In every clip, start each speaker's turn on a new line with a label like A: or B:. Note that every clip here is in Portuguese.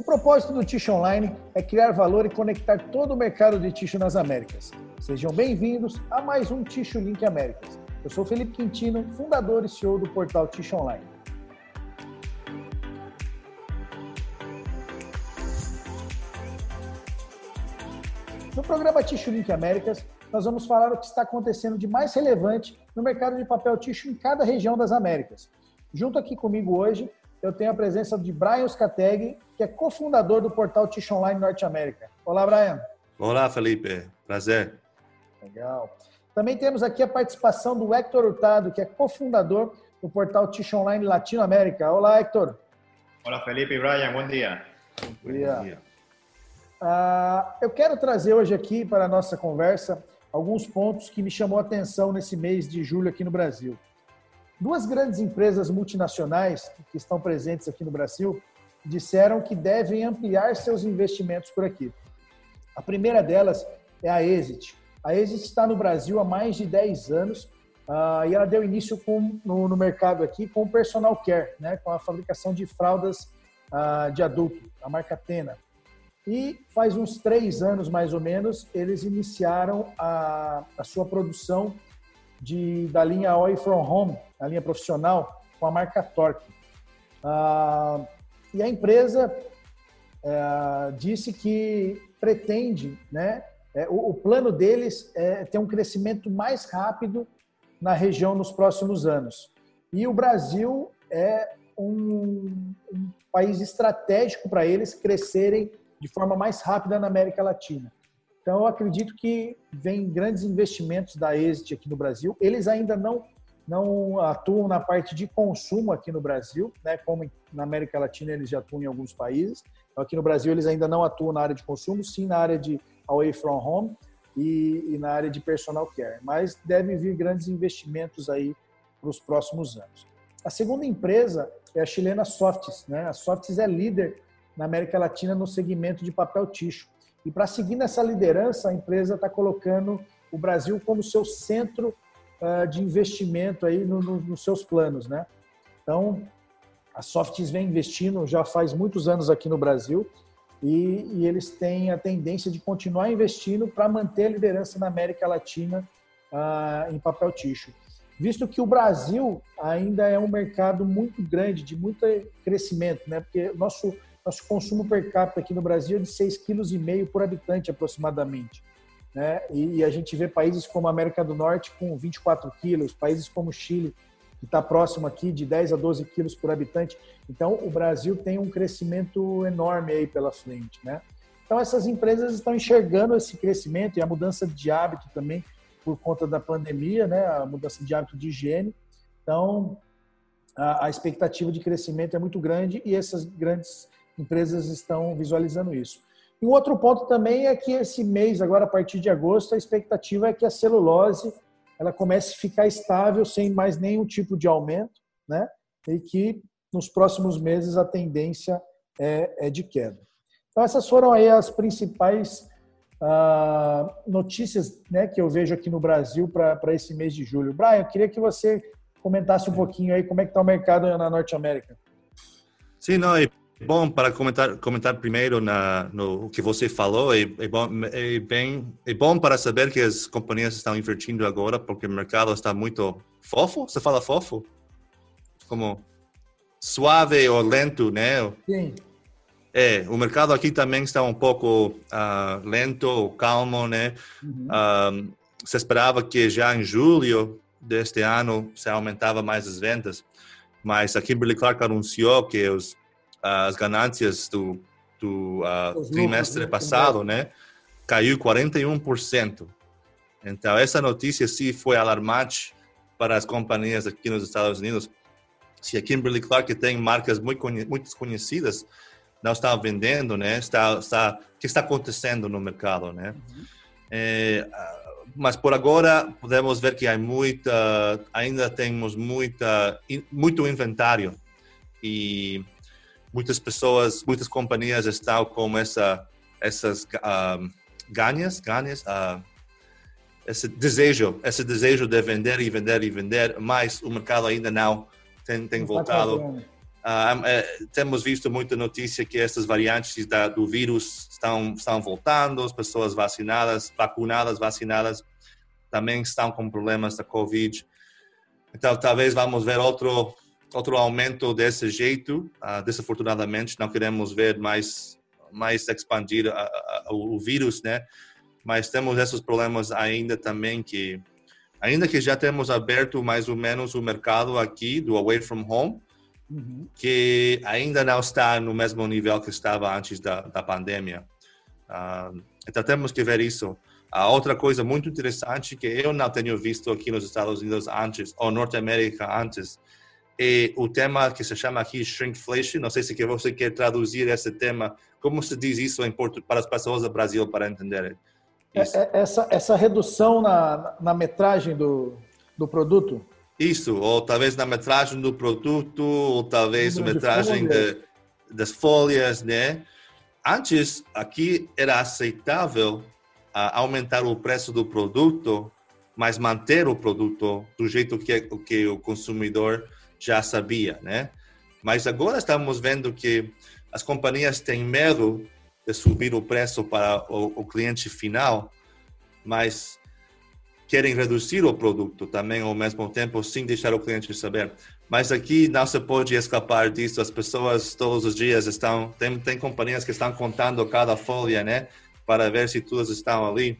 A: O propósito do Ticho Online é criar valor e conectar todo o mercado de Ticho nas Américas. Sejam bem-vindos a mais um Ticho Link Américas. Eu sou Felipe Quintino, fundador e CEO do portal Ticho Online. No programa Ticho Link Américas, nós vamos falar o que está acontecendo de mais relevante no mercado de papel ticho em cada região das Américas. Junto aqui comigo hoje eu tenho a presença de Brian Scateg, que é cofundador do portal Tish Online Norte América. Olá, Brian.
B: Olá, Felipe. Prazer.
A: Legal. Também temos aqui a participação do Hector Hurtado, que é cofundador do portal Tish Online Latino América. Olá, Hector.
C: Olá, Felipe e Brian. Bom dia.
A: Bom dia. Bom dia. Uh, eu quero trazer hoje aqui para a nossa conversa alguns pontos que me chamou a atenção nesse mês de julho aqui no Brasil. Duas grandes empresas multinacionais que estão presentes aqui no Brasil disseram que devem ampliar seus investimentos por aqui. A primeira delas é a Exit. A Exit está no Brasil há mais de 10 anos uh, e ela deu início com, no, no, mercado aqui com o personal care, né, com a fabricação de fraldas uh, de adulto, a marca Tena. E faz uns três anos, mais ou menos, eles iniciaram a, a sua produção de, da linha Away From Home, a linha profissional, com a marca Torque. Ah, e a empresa é, disse que pretende, né, é, o, o, plano deles é ter um crescimento mais rápido na região nos próximos anos. E o Brasil é um, um país estratégico para eles crescerem de forma mais rápida na América Latina. Então, eu acredito que vem grandes investimentos da Exit aqui no Brasil. Eles ainda não não atuam na parte de consumo aqui no Brasil, né? Como na América Latina eles já atuam em alguns países. Então, aqui no Brasil eles ainda não atuam na área de consumo, sim na área de away from home e, e na área de personal care. Mas deve vir grandes investimentos aí para os próximos anos. A segunda empresa é a chilena Softs, né? A Softs é líder na América Latina no segmento de papel ticho. E para seguir nessa liderança, a empresa está colocando o Brasil como seu centro uh, de investimento aí no, no, nos seus planos, né? Então, a Softs vem investindo já faz muitos anos aqui no Brasil e, e eles têm a tendência de continuar investindo para manter a liderança na América Latina uh, em papel ticho. Visto que o Brasil ainda é um mercado muito grande, de muito crescimento, né? Porque nosso nosso consumo per capita aqui no Brasil é de 6,5 kg por habitante aproximadamente. Né? E, a gente vê países como a América do Norte com 24 quilos, países como o Chile, que está próximo aqui de 10 a 12 quilos por habitante. Então, o Brasil tem um crescimento enorme aí pela frente. Né? Então, essas empresas estão enxergando esse crescimento e a mudança de hábito também por conta da pandemia, né? a mudança de hábito de higiene. Então, a, a expectativa de crescimento é muito grande e essas grandes empresas estão visualizando isso. E um outro ponto também é que esse mês, agora a partir de agosto, a expectativa é que a celulose ela comece a ficar estável sem mais nenhum tipo de aumento, né? E que nos próximos meses a tendência é, é de queda. Então essas foram aí as principais ah, notícias, né, que eu vejo aqui no Brasil para esse mês de julho. Brian, eu queria que você comentasse um pouquinho aí como é que está o mercado na Norte América.
B: Sim, não, e bom para comentar comentar primeiro na no que você falou é, é, bom é bem é bom para saber que as companhias estão invertindo agora porque o mercado está muito fofo. Você fala fofo? Como suave ou lento né?
A: Sim.
B: É o mercado aqui também está um pouco uh, lento calmo né? Uhum. uh, se esperava que já em julho deste ano se aumentava mais as vendas mas a Kimberly Clark anunciou que os as ganâncias do, do uh, trimestre passado, né, caiu 41%. Então, essa notícia sim foi alarmante para as companhias aqui nos Estados Unidos. Se a Kimberly Clark tem marcas muito, muito conhecidas, não está vendendo, né? Está, está, o que está acontecendo no mercado, né? Uhum. É, mas por agora podemos ver que há muita, ainda temos muita, muito inventário e muitas pessoas, muitas companhias estão com essa, essas uh, ganhas, ganhas, uh, esse desejo, esse desejo de vender e vender e vender, mas o mercado ainda não tem, tem voltado. Uh, uh, temos visto muita notícia que estas variantes da, do vírus estão, estão voltando, as pessoas vacinadas, vacunadas, vacinadas, também estão com problemas da Covid. Então, talvez vamos ver outro outro aumento desse jeito. Uh, desafortunadamente, não queremos ver mais mais expandir o vírus, né? Mas temos esses problemas ainda também que ainda que já temos aberto mais ou menos o mercado aqui do away from home, uhum. que ainda não está no mesmo nível que estava antes da, da pandemia. Uh, então temos que ver isso. A outra coisa muito interessante que eu não tenho visto aqui nos Estados Unidos antes, ou Norte América antes, é o tema que se chama aqui shrinkflation. Não sei se você quer traduzir esse tema. Como se diz isso em português para as pessoas do Brasil para entenderem?
A: É, é, essa, essa redução na, na metragem do, do produto?
B: Isso, ou talvez na metragem do produto, ou talvez na metragem de, das folhas, né? Antes, aqui era aceitável uh, aumentar o preço do produto, mas manter o produto do jeito que, que o consumidor já sabia, né? Mas agora estamos vendo que as companhias têm medo de subir o preço para o, o cliente final, mas querem reduzir o produto também ao mesmo tempo, sem deixar o cliente saber. Mas aqui não se pode escapar disso. As pessoas todos os dias estão tem, tem companhias que estão contando cada folha, né, para ver se todas estão ali.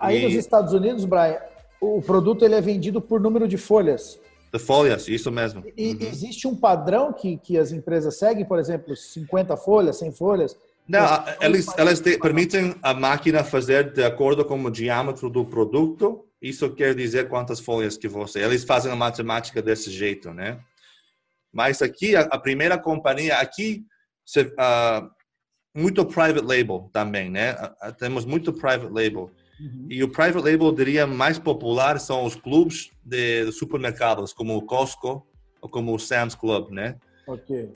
A: Aí e... nos Estados Unidos, Brian, o produto ele é vendido por número de folhas.
B: De folhas, isso mesmo.
A: E uhum. existe um padrão que, que as empresas seguem, por exemplo, 50 folhas, 100 folhas?
B: Não, eles, elas permitem a máquina fazer de acordo com o diâmetro do produto. Isso quer dizer quantas folhas que você. Eles fazem a matemática desse jeito, né? Mas aqui a, a primeira companhia aqui se, uh, muito private label também, né? Uh, temos muito private label. Uhum. E o private label, diria, mais popular são os clubes de, supermercados, como o Costco ou como o Sam's Club, né?
A: Ok.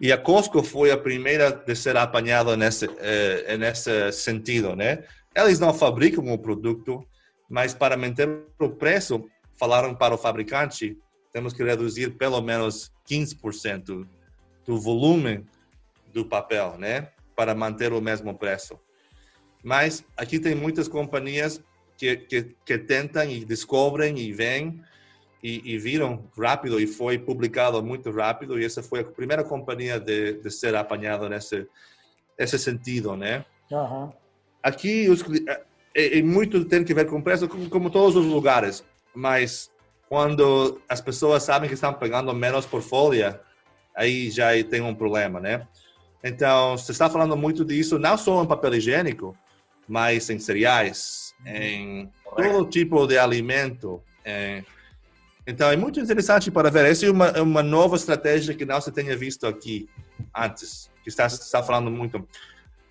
B: E a Costco foi a primeira de ser apanhada nesse, eh, nesse sentido, né? Eles não fabricam o produto, mas para manter o preço, falaram para o fabricante, temos que reduzir pelo menos 15% do volume do papel, né? Para manter o mesmo preço. Mas aqui tem muitas companhias que, que, que tentam e descobrem e vêm e, e, viram rápido e foi publicado muito rápido e essa foi a primeira companhia de, de ser apanhada nesse esse sentido, né? Uhum. Aqui os, é, é, muito tem que ver com preço, como, como todos os lugares, mas quando as pessoas sabem que estão pagando menos por folha, aí já tem um problema, né? Então, você está falando muito disso, não só em papel higiênico, mas em cereais, uhum. em todo tipo de alimento. É. Então, é muito interessante para ver. Essa é uma, é uma nova estratégia que não se tenha visto aqui antes, que está, está falando muito.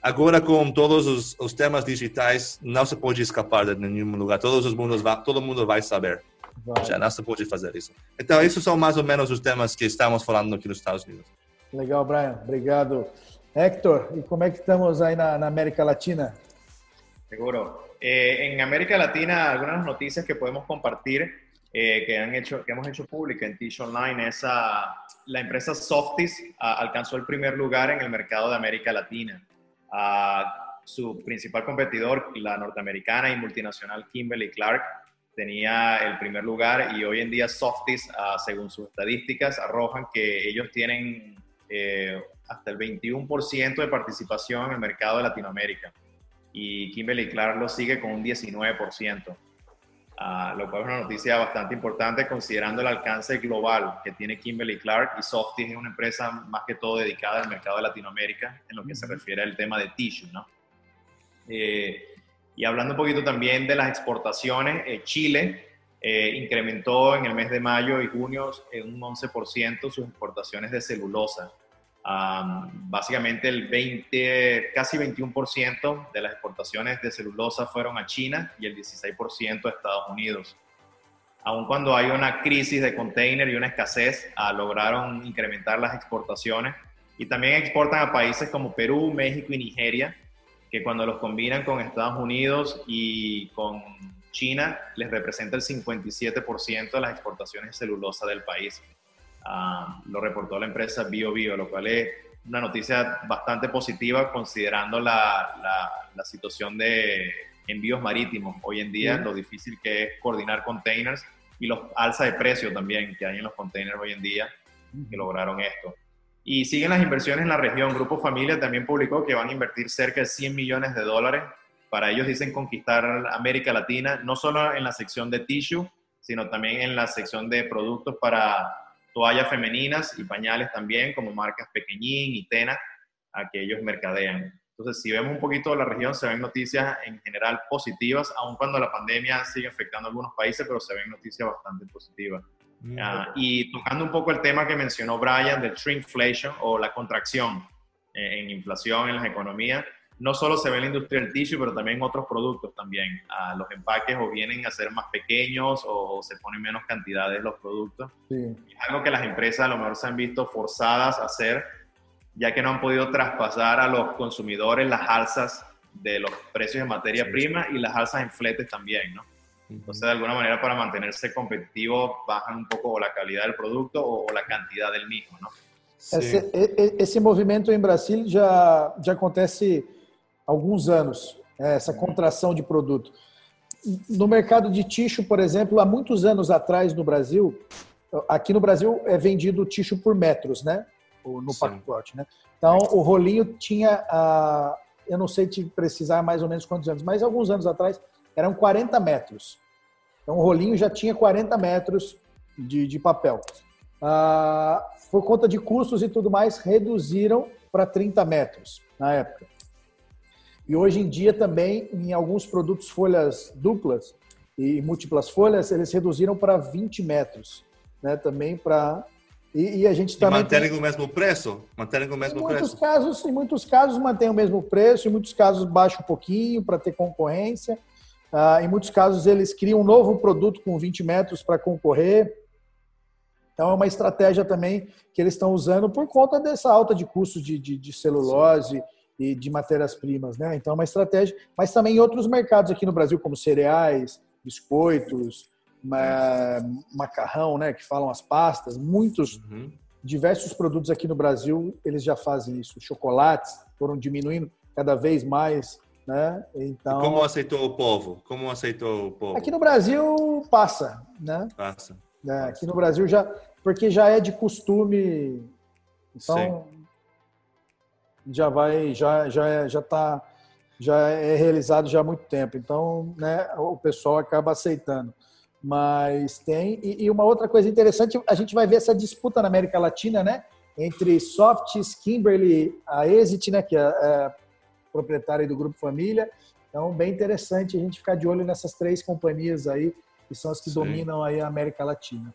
B: Agora, com todos os, os temas digitais, não se pode escapar de nenhum lugar. Todos os mundos, todo mundo vai saber. Vai. Já não se pode fazer isso. Então, esses são mais ou menos os temas que estamos falando aqui nos Estados Unidos.
A: Legal, Brian. Obrigado. Héctor, e como é que estamos aí na, na América Latina?
C: Seguro. Eh, en América Latina, algunas noticias que podemos compartir eh, que, han hecho, que hemos hecho pública en Tish Online es la empresa Softis alcanzó el primer lugar en el mercado de América Latina. su principal competidor, la norteamericana y multinacional Kimberly Clark, tenía el primer lugar y hoy en día Softis, según sus estadísticas, arrojan que ellos tienen eh, hasta el 21% de participación en el mercado de Latinoamérica y Kimberly Clark lo sigue con un 19%, ah, lo cual es una noticia bastante importante considerando el alcance global que tiene Kimberly Clark y Softies es una empresa más que todo dedicada al mercado de Latinoamérica en lo que se refiere al tema de tissue, ¿no? Eh, y hablando un poquito también de las exportaciones, eh, Chile eh, incrementó en el mes de mayo y junio en un 11% sus exportaciones de celulosa básicamente el 20, casi 21% de las exportaciones de celulosa fueron a China y el 16% a Estados Unidos. Aun cuando hay una crisis de container y una escasez, ah, lograron incrementar las exportaciones y también exportan a países como Perú, México y Nigeria, que cuando los combinan con Estados Unidos y con China, les representa el 57% de las exportaciones de celulosa del país. Ah, lo reportó la empresa BioBio, Bio, lo cual es una noticia bastante positiva considerando la, la, situación de envíos marítimos hoy en día, lo difícil que es coordinar containers y los alza de precio también que hay en los containers hoy en día que lograron esto. Y siguen las inversiones en la región. Grupo Familia también publicó que van a invertir cerca de 100 millones de dólares. Para ellos dicen conquistar América Latina, no solo en la sección de tissue, sino también en la sección de productos para toallas femeninas y pañales también, como marcas Pequeñín y Tena, a que ellos mercadean. Entonces, si vemos un poquito la región, se ven noticias en general positivas, aun cuando la pandemia sigue afectando a algunos países, pero se ven noticias bastante positivas. Mm, ah, y tocando un poco el tema que mencionó Brian del shrinkflation o la contracción en inflación en las economías, no solo se ve en la industria del tissue, pero también en otros productos también. Ah, los empaques o vienen a ser más pequeños o se ponen menos cantidades los productos. Es algo que las empresas a lo mejor se han visto forzadas a hacer, ya que no han podido traspasar a los consumidores las alzas de los precios de materia prima y las alzas en fletes también, ¿no? Entonces, de alguna manera, para mantenerse competitivo, bajan un poco la calidad del producto o, la cantidad del mismo, ¿no?
A: Esse, esse movimento em Brasil já, já acontece alguns anos, é, essa contração de produto. No mercado de ticho, por exemplo, há muitos anos atrás no Brasil, aqui no Brasil é vendido ticho por metros, né? No Sim. pacote, né? Então, o rolinho tinha, ah, eu não sei te precisar mais ou menos quantos anos, mas alguns anos atrás eram 40 metros. Então, o rolinho já tinha 40 metros de, de papel. Ah, por conta de custos e tudo mais, reduziram para 30 metros na época. E hoje em dia também, em alguns produtos folhas duplas e múltiplas folhas, eles reduziram para 20 metros, né? Também para e, e, a gente também
B: mantém o mesmo preço, mantém o mesmo
A: em
B: preço.
A: Muitos casos, em muitos casos mantém o mesmo preço, em muitos casos baixa um pouquinho para ter concorrência. Ah, em muitos casos eles criam um novo produto com 20 metros para concorrer. Então é uma estratégia também que eles estão usando por conta dessa alta de custo de, de, de celulose. Sim e de matérias-primas, né? Então é uma estratégia, mas também em outros mercados aqui no Brasil, como cereais, biscoitos, macarrão, né? Que falam as pastas, muitos, uhum. diversos produtos aqui no Brasil eles já fazem isso. Chocolates foram diminuindo cada vez mais, né?
B: Então. E como aceitou o povo? Como aceitou o povo?
A: Aqui no Brasil passa, né?
B: Passa.
A: É, aqui no Brasil já, porque já é de costume. Então, Sim já vai, já já já está já é realizado já há muito tempo. Então, né, o pessoal acaba aceitando. Mas tem e, e, uma outra coisa interessante, a gente vai ver essa disputa na América Latina, né, entre Softs, Kimberly, a Exit, né, que é, é proprietária do grupo Família. Então, bem interessante a gente ficar de olho nessas três companhias aí, que são as que Sim. dominam aí a América Latina.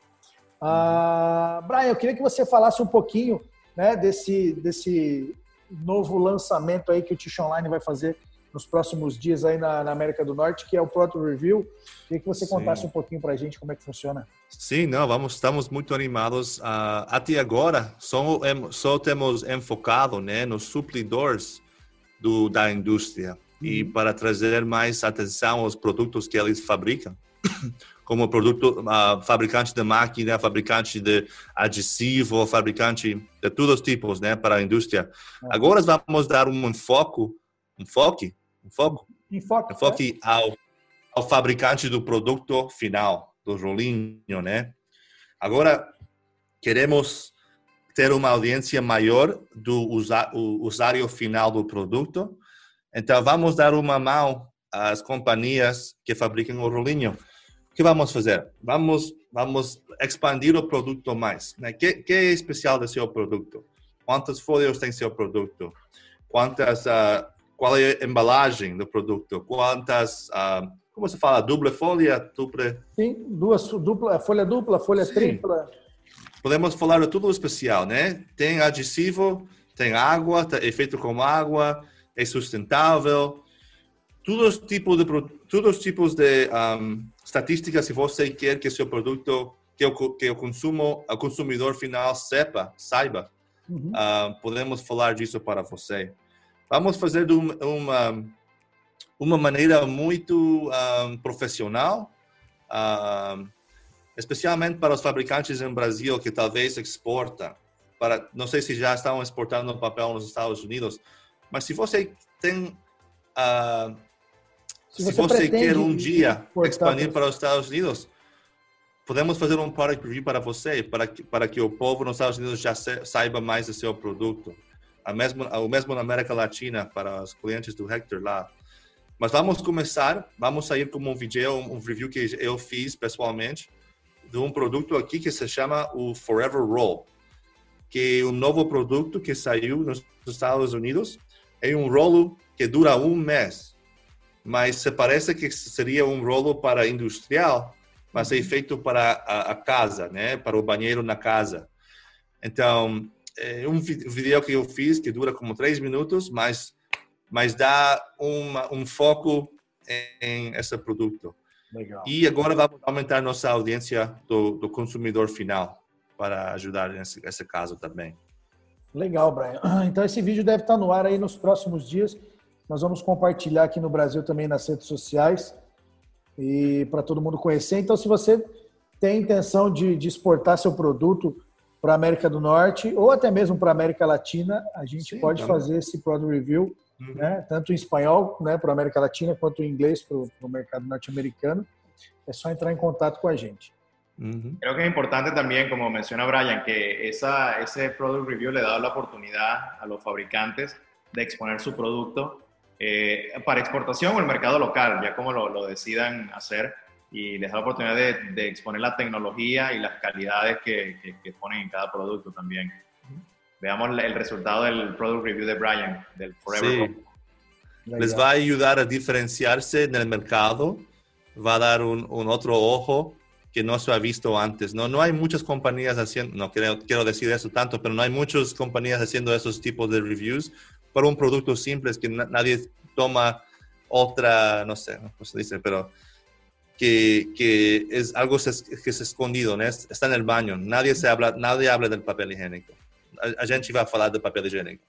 A: Ah, Brian, eu queria que você falasse um pouquinho né, desse, desse novo lançamento aí que o Tish Online vai fazer nos próximos dias aí na, na, América do Norte, que é o Proto Review. Queria que você Sim. contasse um pouquinho para a gente como é que funciona.
B: Sim, não, vamos, estamos muito animados. Uh, até agora, só, só temos enfocado né, nos suplidores do, da indústria uhum. e para trazer mais atenção aos produtos que eles fabricam. Como produto uh, fabricante de máquina, fabricante de adesivo, fabricante de todos os tipos, né, para a indústria. É. Agora vamos dar um foco, um foco, um foco,
A: enfoque,
B: enfoque é. ao, ao fabricante do produto final, do rolinho, né? Agora queremos ter uma audiência maior do usuário final do produto. Então vamos dar uma mão às companhias que fabricam o rolinho o que vamos fazer? Vamos, vamos expandir o produto mais. Né? Que, que é especial do seu produto? Quantas folhas tem seu produto? Quantas, uh, qual é a embalagem do produto? Quantas, uh, como se fala, dupla folha? Dupla...
A: Sim, duas, dupla, folha dupla, folha Sim. tripla.
B: Podemos falar de tudo especial, né? Tem adesivo, tem água, é feito com água, é sustentável. Todos os tipos de, todos os tipos de um, estatísticas se você quer que seu produto, que o, que o consumo, o consumidor final sepa, saiba, uhum. uh, podemos falar disso para você. Vamos fazer de uma, uma maneira muito um, profissional. Uh, especialmente para os fabricantes no Brasil que talvez exporta, para não sei se já estão exportando papel nos Estados Unidos, mas se você tem uh, se, se você, quer um dia expandir para os Estados Unidos, podemos fazer um product review para você, para que, para que o povo nos Estados Unidos já saiba mais do seu produto. A mesmo, o mesmo na América Latina, para os clientes do Hector lá. Mas vamos começar, vamos sair com um vídeo, um review que eu fiz pessoalmente, de um produto aqui que se chama o Forever Roll, que é um novo produto que saiu nos Estados Unidos. É um rolo que dura um mês mas se parece que seria um rolo para industrial, mas é feito para a, a casa, né? Para o banheiro na casa. Então, é um vídeo que eu fiz que dura como três minutos, mas mas dá uma, um foco em, em esse produto. Legal. E agora vamos aumentar nossa audiência do, do consumidor final para ajudar nesse, nesse caso também.
A: Legal, Brian. Então esse vídeo deve estar no ar aí nos próximos dias. Nós vamos compartilhar aqui no Brasil também nas redes sociais e para todo mundo conhecer. Então, se você tem intenção de, de exportar seu produto para a América do Norte ou até mesmo para a América Latina, a gente Sim, pode também. fazer esse product review, uhum. né? tanto em espanhol, né, para a América Latina, quanto em inglês para o mercado norte-americano. É só entrar em contato com a gente.
C: Uhum. Creo que es importante también, como menciona Brian, que esa, ese product review le da la oportunidad a los fabricantes de exponer su producto eh, para exportación o el mercado local, ya como lo, lo decidan hacer, y les da la oportunidad de, de, exponer la tecnología y las calidades que, que, que, ponen en cada producto también. Veamos el resultado del product review de Brian, del Forever. Sí.
B: Les va a ayudar a diferenciarse en el mercado, va a dar un, un, otro ojo que no se ha visto antes. No, no hay muchas compañías haciendo, no quiero, quiero decir eso tanto, pero no hay muchas compañías haciendo esos tipos de reviews para un producto simple que nadie toma otra, no sé cómo se dice, pero que, que es algo que es escondido, ¿no? está en el baño, nadie, se habla, nadie habla del papel higiénico. A, a gente vai falar do papel higiênico.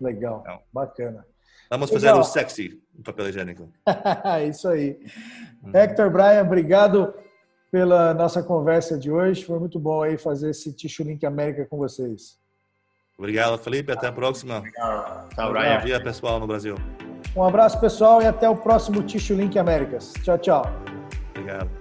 A: Legal, bacana.
B: Vamos fazer Legal. o sexy papel higiênico.
A: Isso aí. Hum. Hector, Brian, obrigado pela nossa conversa de hoje. Foi muito bom aí fazer esse Tissue Link América com vocês.
B: Obrigado, Felipe. Até a próxima. Tchau, Brian. Bom dia, pessoal, no Brasil.
A: Um abraço, pessoal, e até o próximo Tissue Link Américas. Tchau, tchau.
B: Obrigado.